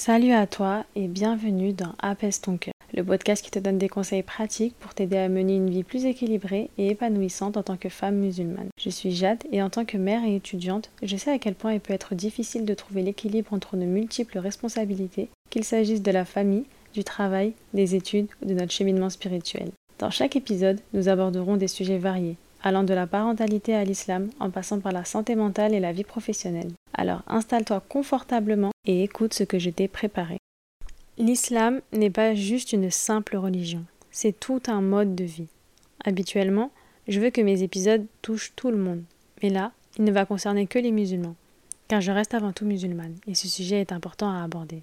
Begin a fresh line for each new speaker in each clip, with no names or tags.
Salut à toi et bienvenue dans Apaise ton cœur, le podcast qui te donne des conseils pratiques pour t'aider à mener une vie plus équilibrée et épanouissante en tant que femme musulmane. Je suis Jade et en tant que mère et étudiante, je sais à quel point il peut être difficile de trouver l'équilibre entre nos multiples responsabilités, qu'il s'agisse de la famille, du travail, des études ou de notre cheminement spirituel. Dans chaque épisode, nous aborderons des sujets variés, allant de la parentalité à l'islam en passant par la santé mentale et la vie professionnelle. Alors installe-toi confortablement et écoute ce que je t'ai préparé. L'islam n'est pas juste une simple religion, c'est tout un mode de vie. Habituellement, je veux que mes épisodes touchent tout le monde, mais là, il ne va concerner que les musulmans, car je reste avant tout musulmane et ce sujet est important à aborder.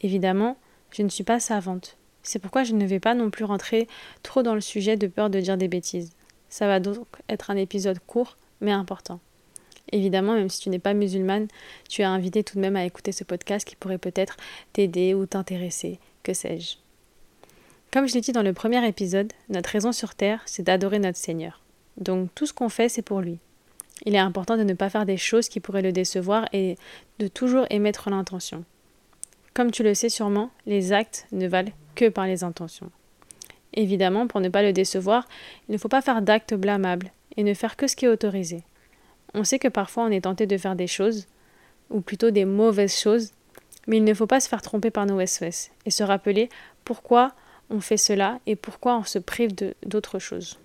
Évidemment, je ne suis pas savante, c'est pourquoi je ne vais pas non plus rentrer trop dans le sujet de peur de dire des bêtises. Ça va donc être un épisode court mais important. Évidemment, même si tu n'es pas musulmane, tu es invité tout de même à écouter ce podcast qui pourrait peut-être t'aider ou t'intéresser, que sais-je. Comme je l'ai dit dans le premier épisode, notre raison sur Terre, c'est d'adorer notre Seigneur. Donc tout ce qu'on fait, c'est pour lui. Il est important de ne pas faire des choses qui pourraient le décevoir et de toujours émettre l'intention. Comme tu le sais sûrement, les actes ne valent que par les intentions. Évidemment, pour ne pas le décevoir, il ne faut pas faire d'actes blâmables et ne faire que ce qui est autorisé. On sait que parfois on est tenté de faire des choses, ou plutôt des mauvaises choses, mais il ne faut pas se faire tromper par nos SOS et se rappeler pourquoi on fait cela et pourquoi on se prive d'autres choses.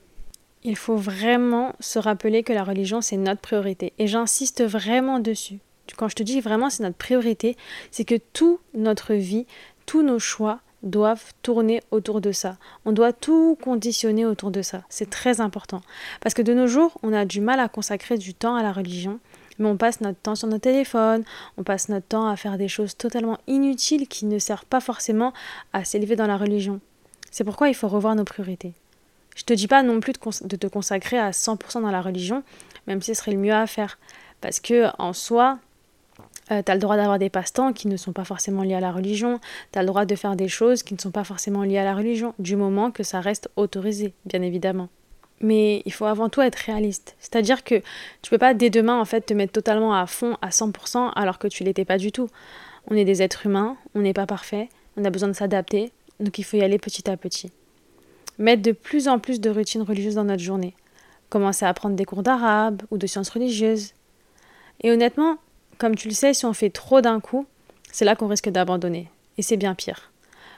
Il faut vraiment se rappeler que la religion c'est notre priorité et j'insiste vraiment dessus. Quand je te dis vraiment c'est notre priorité, c'est que toute notre vie, tous nos choix doivent tourner autour de ça. On doit tout conditionner autour de ça. C'est très important. Parce que de nos jours, on a du mal à consacrer du temps à la religion, mais on passe notre temps sur nos téléphones, on passe notre temps à faire des choses totalement inutiles qui ne servent pas forcément à s'élever dans la religion. C'est pourquoi il faut revoir nos priorités. Je te dis pas non plus de, te consacrer à 100% dans la religion, même si ce serait le mieux à faire. Parce que en soi, euh, tu as le droit d'avoir des passe-temps qui ne sont pas forcément liés à la religion. Tu as le droit de faire des choses qui ne sont pas forcément liées à la religion, du moment que ça reste autorisé, bien évidemment. Mais il faut avant tout être réaliste. C'est-à-dire que tu peux pas dès demain en fait te mettre totalement à fond à 100% alors que tu l'étais pas du tout. On est des êtres humains, on n'est pas parfait, on a besoin de s'adapter, donc il faut y aller petit à petit. Mettre de plus en plus de routines religieuses dans notre journée. Commencer à prendre des cours d'arabe ou de sciences religieuses. Et honnêtement, comme tu le sais, si on fait trop d'un coup, c'est là qu'on risque d'abandonner. Et c'est bien pire.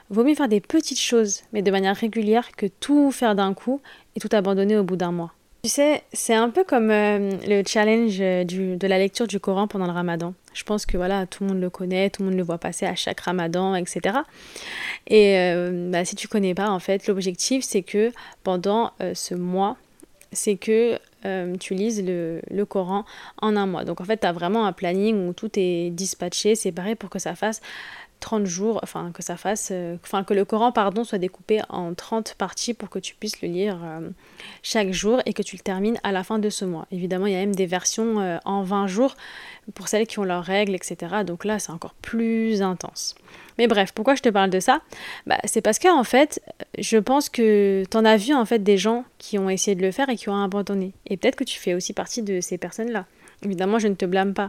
Vaut mieux faire des petites choses, mais de manière régulière, que tout faire d'un coup et tout abandonner au bout d'un mois. Tu sais, c'est un peu comme euh, le challenge euh, de la lecture du Coran pendant le ramadan. Je pense que voilà, tout le monde le connaît, tout le monde le voit passer à chaque ramadan, etc. Et euh, bah, si tu connais pas, en fait, l'objectif, c'est que pendant ce mois, c'est que euh, tu lises le, le, Coran en un mois. Donc en fait, tu as vraiment un planning où tout est dispatché, séparé pour que ça fasse 30 jours, enfin que ça fasse, euh, enfin que le Coran, pardon, soit découpé en 30 parties pour que tu puisses le lire euh, chaque jour et que tu le termines à la fin de ce mois. Évidemment, il y a même des versions en 20 jours pour celles qui ont leurs règles, etc. Donc là, c'est encore plus intense. Mais bref, pourquoi je te parle de ça? Bah, C'est parce que en fait, je pense que tu en as vu en fait des gens qui ont essayé de le faire et qui ont abandonné. Et peut-être que tu fais aussi partie de ces personnes-là. Évidemment, je ne te blâme pas.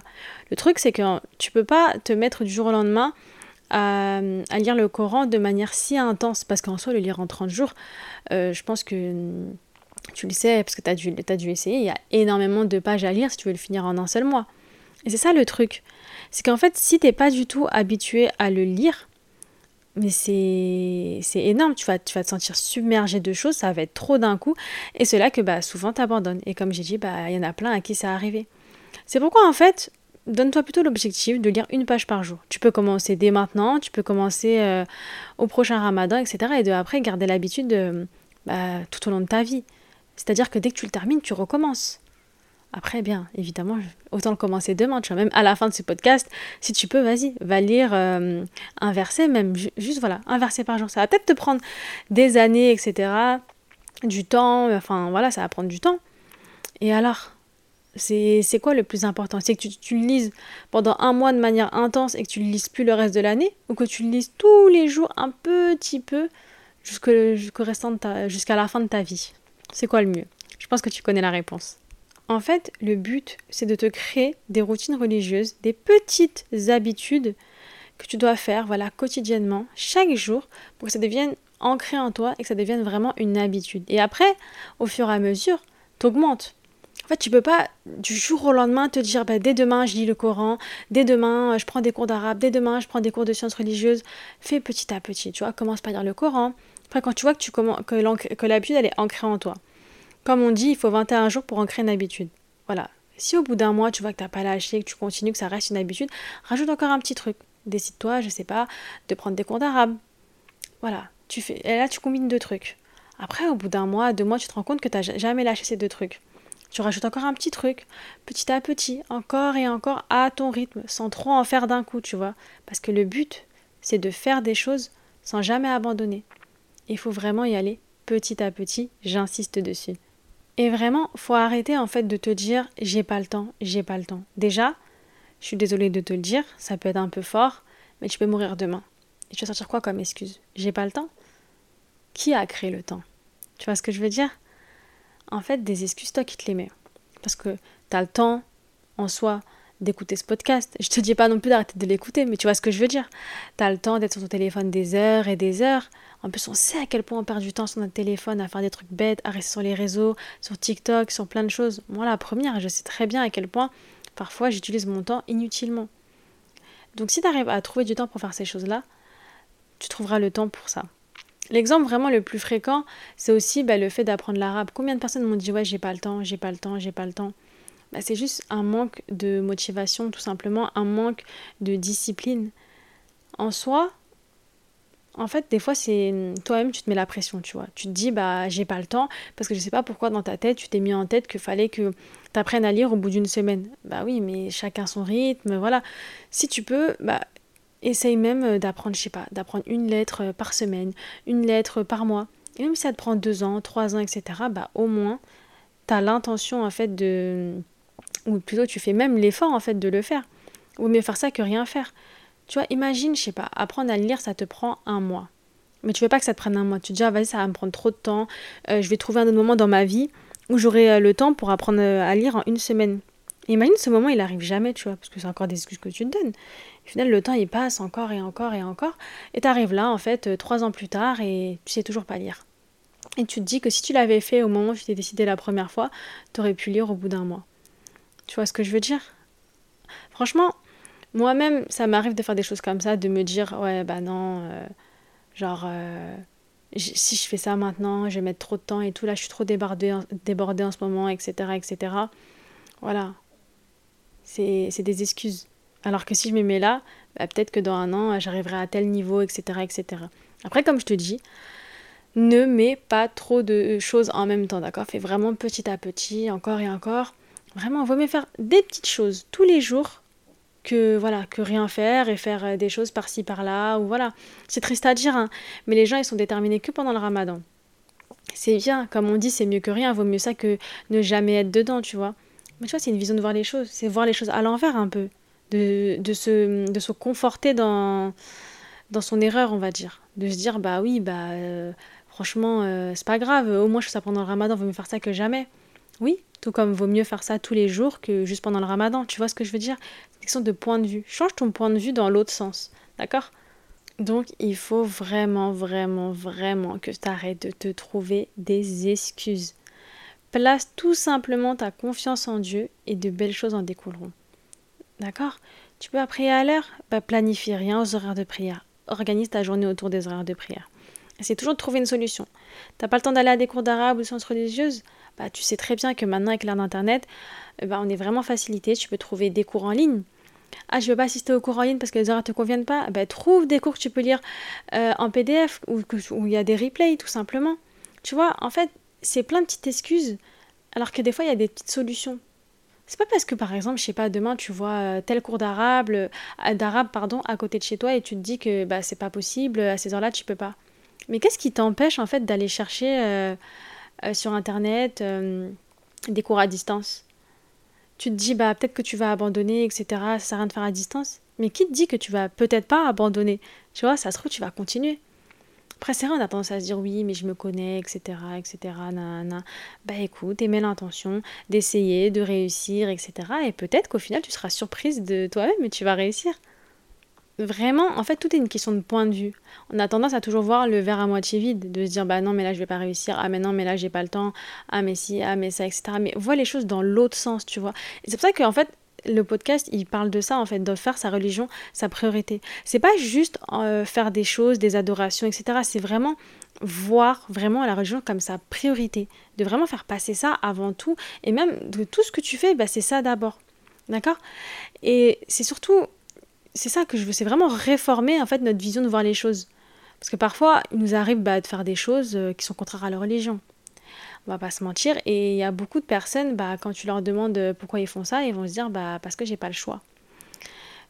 Le truc, c'est que tu peux pas te mettre du jour au lendemain à, lire le Coran de manière si intense, parce qu'en soi, le lire en 30 jours, euh, je pense que tu le sais, parce que tu as, dû, as dû essayer, il y a énormément de pages à lire si tu veux le finir en un seul mois. Et c'est ça le truc. C'est qu'en fait, si t'es pas du tout habitué à le lire, mais c'est énorme, tu vas, tu vas te sentir submergé de choses, ça va être trop d'un coup, et c'est là que bah, souvent t'abandonnes. Et comme j'ai dit, bah, il y en a plein à qui ça arrivé. C'est pourquoi en fait, donne-toi plutôt l'objectif de lire une page par jour. Tu peux commencer dès maintenant, tu peux commencer euh, au prochain ramadan, etc. Et de après garder l'habitude bah, tout au long de ta vie. C'est-à-dire que dès que tu le termines, tu recommences. Après, bien, évidemment, autant le commencer demain, tu vois, même à la fin de ce podcast, si tu peux, vas-y, va lire euh, un verset, même juste, voilà, un verset par jour. Ça va peut-être te prendre des années, etc., du temps, enfin, voilà, ça va prendre du temps. Et alors, c'est quoi le plus important? C'est que tu, le lises pendant un mois de manière intense et que tu le lises plus le reste de l'année, ou que tu le lises tous les jours un petit peu jusqu'à la fin de ta vie? C'est quoi le mieux? Je pense que tu connais la réponse. En fait, le but, c'est de te créer des routines religieuses, des petites habitudes que tu dois faire, voilà, quotidiennement, chaque jour, pour que ça devienne ancré en toi et que ça devienne vraiment une habitude. Et après, au fur et à mesure, t'augmentes. En fait, tu peux pas du jour au lendemain te dire bah, dès demain je lis le Coran, dès demain je prends des cours d'arabe, dès demain je prends des cours de sciences religieuses. Fais petit à petit, tu vois, commence par lire le Coran. Après, quand tu vois que, tu que, l'habitude elle est ancrée en toi. Comme on dit, il faut 21 jours pour ancrer une habitude. Voilà. Si au bout d'un mois tu vois que tu n'as pas lâché, que tu continues, que ça reste une habitude, rajoute encore un petit truc. Décide-toi, je sais pas, de prendre des cours d'arabe. Voilà. Tu fais, et là tu combines deux trucs. Après, au bout d'un mois, deux mois, tu te rends compte que tu n'as jamais lâché ces deux trucs. Tu rajoutes encore un petit truc, petit à petit, encore et encore, à ton rythme, sans trop en faire d'un coup, tu vois. Parce que le but, c'est de faire des choses sans jamais abandonner. Il faut vraiment y aller petit à petit, j'insiste dessus. Et vraiment, faut arrêter en fait de te dire j'ai pas le temps, j'ai pas le temps. Déjà, je suis désolée de te le dire, ça peut être un peu fort, mais tu peux mourir demain. Et tu vas sortir quoi comme excuse? J'ai pas le temps? Qui a créé le temps? Tu vois ce que je veux dire? En fait, des excuses, toi qui te les mets. Parce que tu as le temps en soi d'écouter ce podcast. Je te dis pas non plus d'arrêter de l'écouter, mais tu vois ce que je veux dire. Tu as le temps d'être sur ton téléphone des heures et des heures. En plus, on sait à quel point on perd du temps sur notre téléphone à faire des trucs bêtes, à rester sur les réseaux, sur TikTok, sur plein de choses. Moi, la première, je sais très bien à quel point parfois j'utilise mon temps inutilement. Donc, si tu arrives à trouver du temps pour faire ces choses-là, tu trouveras le temps pour ça. L'exemple vraiment le plus fréquent, c'est aussi bah, le fait d'apprendre l'arabe. Combien de personnes m'ont dit ouais j'ai pas le temps, j'ai pas le temps, j'ai pas le temps. Bah, c'est juste un manque de motivation, tout simplement, un manque de discipline. En soi, en fait, des fois, c'est toi-même, tu te mets la pression, tu vois. Tu te dis, bah, j'ai pas le temps, parce que je sais pas pourquoi dans ta tête, tu t'es mis en tête qu'il fallait que tu apprennes à lire au bout d'une semaine. Bah oui, mais chacun son rythme, voilà. Si tu peux, bah, Essaye même euh, d'apprendre, je sais pas, d'apprendre une lettre euh, par semaine, une lettre par mois. Et même si ça te prend deux ans, trois ans, etc., bah au moins, tu as l'intention en fait de... Ou plutôt tu fais même l'effort en fait de le faire. Ou mieux faire ça que rien faire. Tu vois, imagine, je sais pas, apprendre à lire, ça te prend un mois. Mais tu veux pas que ça te prenne un mois. Tu te dis, ah, vas-y, ça va me prendre trop de temps. Euh, je vais trouver un autre moment dans ma vie où j'aurai le temps pour apprendre à lire en une semaine. imagine ce moment, il arrive jamais, tu vois, parce que c'est encore des excuses que tu te donnes. Au final, le temps, il passe encore et encore et encore. Et tu arrives là, en fait, euh, trois ans plus tard, et tu sais toujours pas lire. Et tu te dis que si tu l'avais fait au moment où tu t'es décidé la première fois, tu aurais pu lire au bout d'un mois. Tu vois ce que je veux dire? Franchement, moi-même, ça m'arrive de faire des choses comme ça, de me dire, ouais, bah non, euh, genre, euh, si je fais ça maintenant, je vais mettre trop de temps et tout, là, je suis trop débordée, débordée en ce moment, etc., etc. Voilà. C'est des excuses. Alors que si je me mets là, bah, peut-être que dans un an, j'arriverai à tel niveau, etc., etc. Après, comme je te dis, ne mets pas trop de choses en même temps, d'accord? Fais vraiment petit à petit, encore et encore. Vraiment, vaut mieux faire des petites choses tous les jours que voilà que rien faire et faire euh, des choses par-ci par-là ou voilà. C'est triste à dire, hein, mais les gens ils sont déterminés que pendant le Ramadan. C'est bien, comme on dit, c'est mieux que rien. Vaut mieux ça que ne jamais être dedans, tu vois. Mais tu vois, c'est une vision de voir les choses. C'est voir les choses à l'envers un peu de, se, conforter dans, dans son erreur, on va dire. De se dire, bah oui, bah euh, franchement, euh, c'est pas grave, au moins je fais ça pendant le ramadan, vaut mieux faire ça que jamais. Oui, tout comme vaut mieux faire ça tous les jours que juste pendant le ramadan. Tu vois ce que je veux dire? C'est une question de point de vue. Change ton point de vue dans l'autre sens, d'accord? Donc il faut vraiment, vraiment, vraiment que tu arrêtes de te trouver des excuses. Place tout simplement ta confiance en Dieu et de belles choses en découleront. D'accord Tu peux prier à l'heure bah, Planifie rien aux horaires de prière. Organise ta journée autour des horaires de prière. C'est toujours de trouver une solution. T'as pas le temps d'aller à des cours d'arabe ou de sciences religieuses? Bah, Tu sais très bien que maintenant, avec l'ère d'Internet, bah, on est vraiment facilité. Tu peux trouver des cours en ligne. Ah, je veux pas assister aux cours en ligne parce que les horaires te conviennent pas? Bah, trouve des cours que tu peux lire euh, en PDF ou il y a des replays, tout simplement. Tu vois, en fait, c'est plein de petites excuses, alors que des fois, il y a des petites solutions. C'est pas parce que par exemple, je sais pas, demain tu vois euh, tel cours d'arabe, euh, d'arabe pardon, à côté de chez toi et tu te dis que bah c'est pas possible, à ces heures-là tu peux pas. Mais qu'est-ce qui t'empêche en fait d'aller chercher euh, sur internet des cours à distance? Tu te dis bah peut-être que tu vas abandonner, etc. Ça sert à rien de faire à distance. Mais qui te dit que tu vas peut-être pas abandonner? Tu vois, ça se trouve tu vas continuer. Après, c'est on a tendance à se dire oui, mais je me connais, etc., etc., nanana. Bah écoute, aimez l'intention d'essayer, de réussir, etc. Et peut-être qu'au final, tu seras surprise de toi-même et tu vas réussir. vraiment, en fait, tout est une question de point de vue. On a tendance à toujours voir le verre à moitié vide, de se dire, bah non, mais là, je vais pas réussir, ah, mais non, mais là, j'ai pas le temps, ah, mais si, ah, mais ça, etc. Mais vois les choses dans l'autre sens, tu vois. Et c'est pour ça qu'en fait, le podcast, il parle de ça, en fait, de faire sa religion sa priorité. C'est pas juste euh, faire des choses, des adorations, etc. C'est vraiment voir vraiment la religion comme sa priorité. De vraiment faire passer ça avant tout. Et même de tout ce que tu fais, bah, c'est ça d'abord. D'accord? Et c'est surtout, c'est ça que je veux, c'est vraiment réformer, en fait, notre vision de voir les choses. Parce que parfois, il nous arrive bah, de faire des choses euh, qui sont contraires à la religion on va pas se mentir. Et il y a beaucoup de personnes, bah, quand tu leur demandes euh, pourquoi ils font ça, ils vont se dire bah, parce que j'ai pas le choix.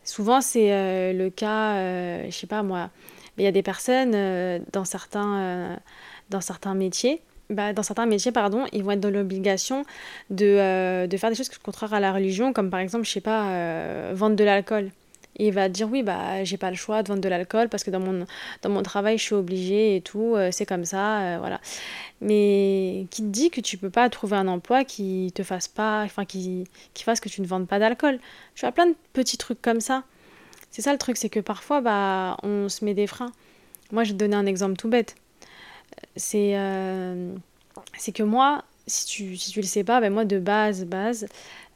Souvent, c'est euh, le cas, euh, je sais pas moi, il y a des personnes dans, certains, dans certains métiers. Bah, dans certains métiers, pardon, ils vont être dans l'obligation de, de, faire des choses contraires à la religion, comme par exemple, je sais pas, vendre de l'alcool il va dire oui bah j'ai pas le choix de vendre de l'alcool parce que dans mon dans mon travail je suis obligée et tout euh, c'est comme ça euh, voilà. Mais qui te dit que tu peux pas trouver un emploi qui te fasse pas enfin qui qui fasse que tu ne vendes pas d'alcool? Tu as plein de petits trucs comme ça. C'est ça le truc c'est que parfois bah on se met des freins. Moi je vais te donner un exemple tout bête. C'est euh, c'est que moi si tu si tu le sais pas ben moi de base base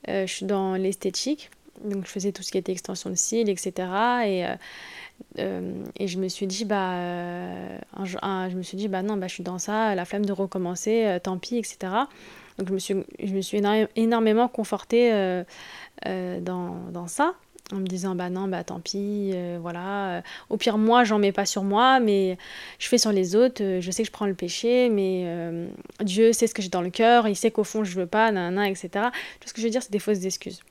je suis dans l'esthétique donc je faisais tout ce qui était extension de cils, etc. Et, euh, euh, et je me suis dit, bah, euh, je me suis dit, bah non, bah, je suis dans ça, la flemme de recommencer, tant pis, etc. Donc je me suis, je me suis énormément confortée dans, dans, ça en me disant bah non bah tant pis voilà au pire moi j'en mets pas sur moi mais je fais sur les autres je sais que je prends le péché mais Dieu sait ce que j'ai dans le cœur il sait qu'au fond je veux pas nanana etc tout ce que je veux dire? C'est des fausses excuses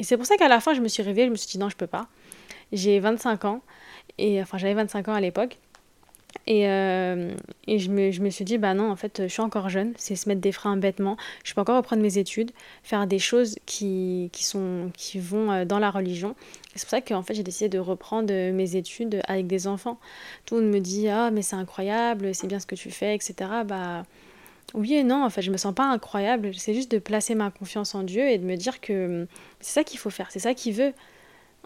et c'est pour ça qu'à la fin, je me suis réveillée, je me suis dit non, je peux pas. J'ai 25 ans, et enfin j'avais 25 ans à l'époque. Et, euh, et je, me, je, me, suis dit, bah non, en fait, je suis encore jeune, c'est se mettre des freins bêtement. Je peux encore reprendre mes études, faire des choses qui, qui, sont, qui vont euh, dans la religion. C'est pour ça qu'en fait, j'ai décidé de reprendre mes études avec des enfants. Tout le monde me dit, ah, mais c'est incroyable, c'est bien ce que tu fais, etc. Bah, oui et non, en fait, je me sens pas incroyable. C'est juste de placer ma confiance en Dieu et de me dire que hum, c'est ça qu'il faut faire, c'est ça qu'il veut.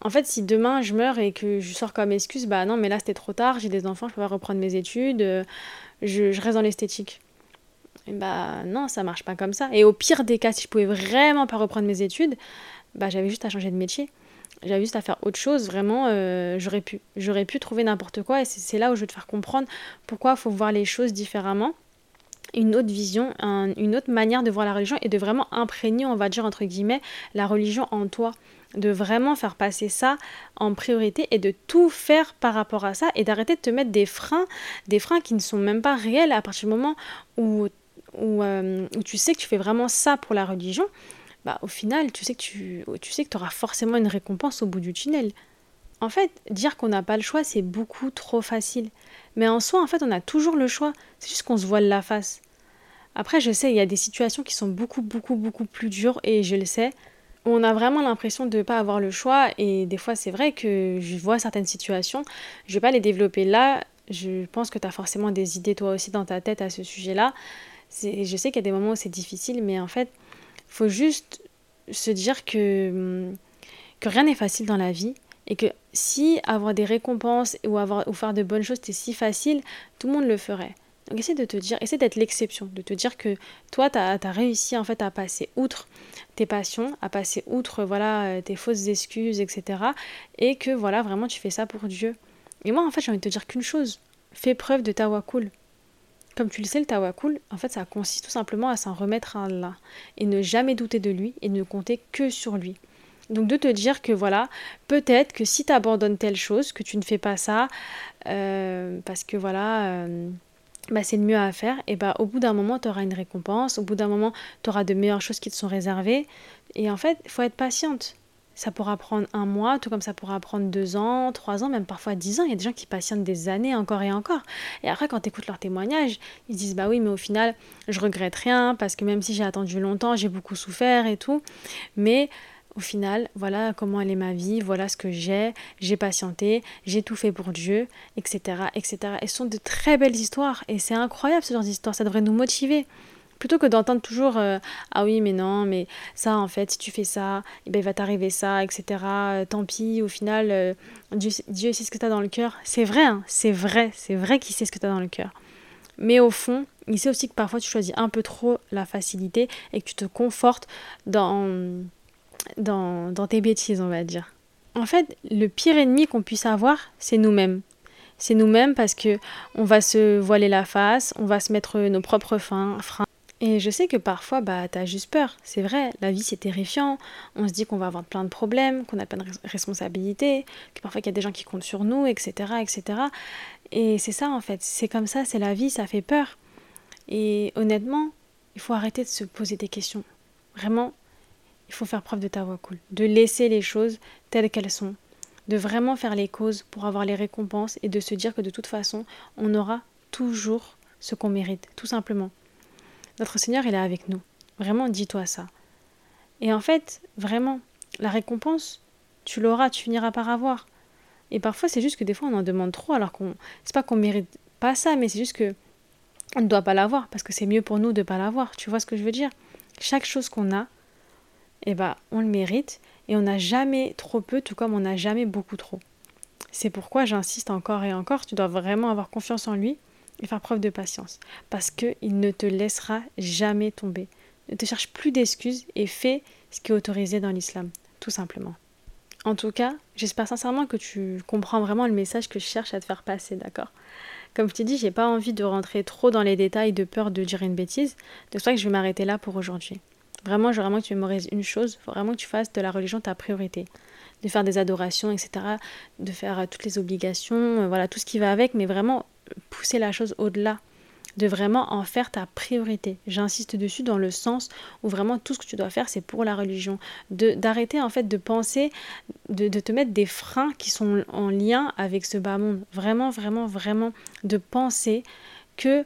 En fait, si demain je meurs et que je sors comme excuse, bah non, mais là c'était trop tard, j'ai des enfants, je peux pas reprendre mes études, euh, je, reste dans l'esthétique. Bah non, ça marche pas comme ça. Et au pire des cas, si je pouvais vraiment pas reprendre mes études, bah j'avais juste à changer de métier. J'avais juste à faire autre chose, vraiment, euh, j'aurais pu. J'aurais pu trouver n'importe quoi et c'est là où je veux te faire comprendre pourquoi il faut voir les choses différemment une autre vision, une autre manière de voir la religion et de vraiment imprégner, on va dire entre guillemets, la religion en toi. De vraiment faire passer ça en priorité et de tout faire par rapport à ça et d'arrêter de te mettre des freins, des freins qui ne sont même pas réels à partir du moment où, où, euh, tu sais que tu fais vraiment ça pour la religion. Bah, au final, tu sais que tu, tu sais que auras forcément une récompense au bout du tunnel. En fait, dire qu'on n'a pas le choix, c'est beaucoup trop facile. Mais en soi, en fait, on a toujours le choix. C'est juste qu'on se voile la face. Après, je sais, il y a des situations qui sont beaucoup, beaucoup, beaucoup plus dures, et je le sais. On a vraiment l'impression de ne pas avoir le choix, et des fois, c'est vrai que je vois certaines situations. Je ne vais pas les développer là. Je pense que tu as forcément des idées, toi aussi, dans ta tête à ce sujet-là. Je sais qu'il y a des moments où c'est difficile, mais en fait, faut juste se dire que, que rien n'est facile dans la vie et que si avoir des récompenses ou, avoir, ou faire de bonnes choses c'était si facile, tout le monde le ferait. Donc essaie de te dire, essaie d'être l'exception, de te dire que toi, tu as, réussi en fait à passer outre tes passions, à passer outre voilà euh, tes fausses excuses, etc. Et que voilà, vraiment tu fais ça pour Dieu. Et moi, en fait, j'ai envie de te dire qu'une chose, fais preuve de tawakul. Comme tu le sais, le tawakul, en fait, ça consiste tout simplement à s'en remettre à Allah et ne jamais douter de lui et ne compter que sur lui. Donc de te dire que voilà, peut-être que si tu abandonnes telle chose, que tu ne fais pas ça, euh, parce que voilà, euh, bah, c'est le mieux à faire, et bah, au bout d'un moment, tu auras une récompense, au bout d'un moment, tu auras de meilleures choses qui te sont réservées. Et en fait, il faut être patiente. Ça pourra prendre un mois, tout comme ça pourra prendre deux ans, trois ans, même parfois dix ans. Il y a des gens qui patientent des années encore et encore. Et après, quand tu écoutes leurs témoignages, ils disent Bah oui, mais au final, je regrette rien parce que même si j'ai attendu longtemps, j'ai beaucoup souffert et tout. Mais au final, voilà comment elle est ma vie, voilà ce que j'ai, j'ai patienté, j'ai tout fait pour Dieu, etc., etc. Et ce sont de très belles histoires et c'est incroyable ce genre d'histoire, ça devrait nous motiver. Plutôt que d'entendre toujours euh, Ah oui, mais non, mais ça, en fait, si tu fais ça, eh ben, il va t'arriver ça, etc. Euh, tant pis, au final, euh, Dieu, sait ce que tu as dans le cœur. C'est vrai, hein, c'est vrai, c'est vrai qu'il sait ce que tu as dans le cœur. Mais au fond, il sait aussi que parfois tu choisis un peu trop la facilité et que tu te confortes dans, dans, dans tes bêtises, on va dire. En fait, le pire ennemi qu'on puisse avoir, c'est nous-mêmes c'est nous-mêmes parce que on va se voiler la face, on va se mettre nos propres freins, et je sais que parfois, bah, t'as juste peur. C'est vrai, la vie c'est terrifiant. On se dit qu'on va avoir plein de problèmes, qu'on a plein de responsabilités, que parfois il y a des gens qui comptent sur nous, etc., etc. Et c'est ça en fait. C'est comme ça, c'est la vie, ça fait peur. Et honnêtement, il faut arrêter de se poser des questions. Vraiment, il faut faire preuve de ta voix cool, de laisser les choses telles qu'elles sont, de vraiment faire les causes pour avoir les récompenses et de se dire que de toute façon, on aura toujours ce qu'on mérite, tout simplement. Notre Seigneur, il est avec nous. Vraiment, dis-toi ça. Et en fait, vraiment, la récompense, tu l'auras, tu finiras par avoir. Et parfois, c'est juste que des fois, on en demande trop, alors qu'on. C'est pas qu'on mérite pas ça, mais c'est juste que. On ne doit pas l'avoir, parce que c'est mieux pour nous de ne pas l'avoir. Tu vois ce que je veux dire? Chaque chose qu'on a, eh ben, on le mérite, et on n'a jamais trop peu, tout comme on n'a jamais beaucoup trop. C'est pourquoi j'insiste encore et encore, tu dois vraiment avoir confiance en lui et faire preuve de patience, parce qu'il ne te laissera jamais tomber. Ne te cherche plus d'excuses et fais ce qui est autorisé dans l'islam, tout simplement. En tout cas, j'espère sincèrement que tu comprends vraiment le message que je cherche à te faire passer, d'accord? Comme je t'ai dit, j'ai pas envie de rentrer trop dans les détails de peur de dire une bêtise, de ça que je vais m'arrêter là pour aujourd'hui. Vraiment, je veux vraiment que tu mémorises une chose, vraiment que tu fasses de la religion ta priorité. De faire des adorations, etc. De faire toutes les obligations, euh, voilà, tout ce qui va avec, mais vraiment pousser la chose au-delà, de vraiment en faire ta priorité. J'insiste dessus dans le sens où vraiment tout ce que tu dois faire, c'est pour la religion. D'arrêter en fait de penser, de, de, te mettre des freins qui sont en lien avec ce bas monde. Vraiment, vraiment, vraiment de penser que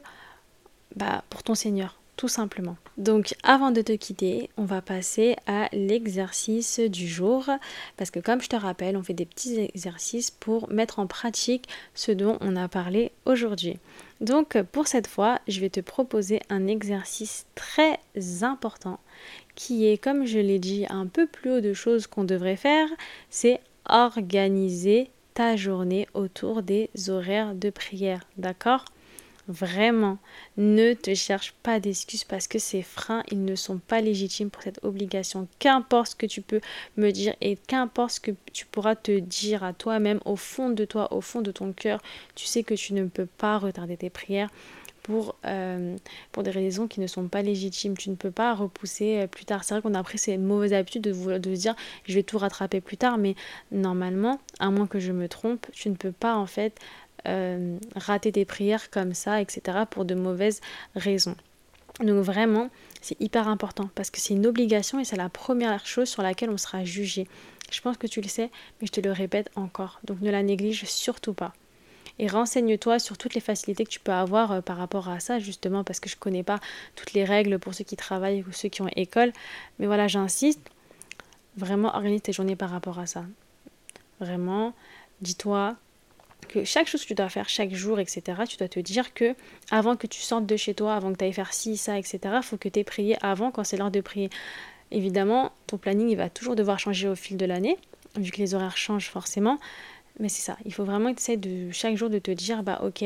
bah, pour ton Seigneur tout simplement. Donc avant de te quitter, on va passer à l'exercice du jour parce que comme je te rappelle, on fait des petits exercices pour mettre en pratique ce dont on a parlé aujourd'hui. Donc pour cette fois, je vais te proposer un exercice très important qui est, comme je l'ai dit un peu plus haut de choses qu'on devrait faire, c'est organiser ta journée autour des horaires de prière. D'accord? Vraiment, ne te cherche pas d'excuses parce que ces freins, ils ne sont pas légitimes pour cette obligation. Qu'importe ce que tu peux me dire et qu'importe ce que tu pourras te dire à toi-même, au fond de toi, au fond de ton cœur, tu sais que tu ne peux pas retarder tes prières. Pour, euh, pour des raisons qui ne sont pas légitimes. Tu ne peux pas repousser euh, plus tard. C'est vrai qu'on a pris ces mauvaises habitudes de, de se dire je vais tout rattraper plus tard, mais normalement, à moins que je me trompe, tu ne peux pas en fait euh, rater des prières comme ça, etc., pour de mauvaises raisons. Donc vraiment, c'est hyper important parce que c'est une obligation et c'est la première chose sur laquelle on sera jugé. Je pense que tu le sais, mais je te le répète encore. Donc ne la néglige surtout pas. Et renseigne-toi sur toutes les facilités que tu peux avoir euh, par rapport à ça, justement, parce que je ne connais pas toutes les règles pour ceux qui travaillent ou ceux qui ont école. Mais voilà, j'insiste, vraiment organise tes journées par rapport à ça. Vraiment, dis-toi, que chaque chose que tu dois faire chaque jour, etc., tu dois te dire que avant que tu sortes de chez toi, avant que tu ailles faire ci, ça, etc., il faut que tu aies prié avant quand c'est l'heure de prier. Évidemment, ton planning, il va toujours devoir changer au fil de l'année, vu que les horaires changent forcément. Mais c'est ça, il faut vraiment essayer de chaque jour de te dire, bah ok,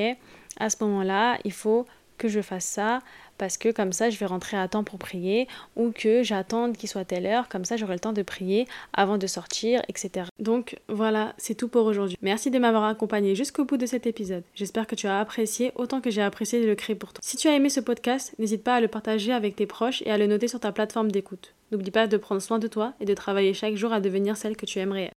à ce moment-là, il faut que je fasse ça parce que comme ça je vais rentrer à temps pour prier ou que j'attends qu'il soit telle heure, comme ça j'aurai le temps de prier avant de sortir, etc. Donc voilà, c'est tout pour aujourd'hui. Merci de m'avoir accompagné jusqu'au bout de cet épisode. J'espère que tu as apprécié autant que j'ai apprécié de le créer pour toi. Si tu as aimé ce podcast, n'hésite pas à le partager avec tes proches et à le noter sur ta plateforme d'écoute. N'oublie pas de prendre soin de toi et de travailler chaque jour à devenir celle que tu aimerais.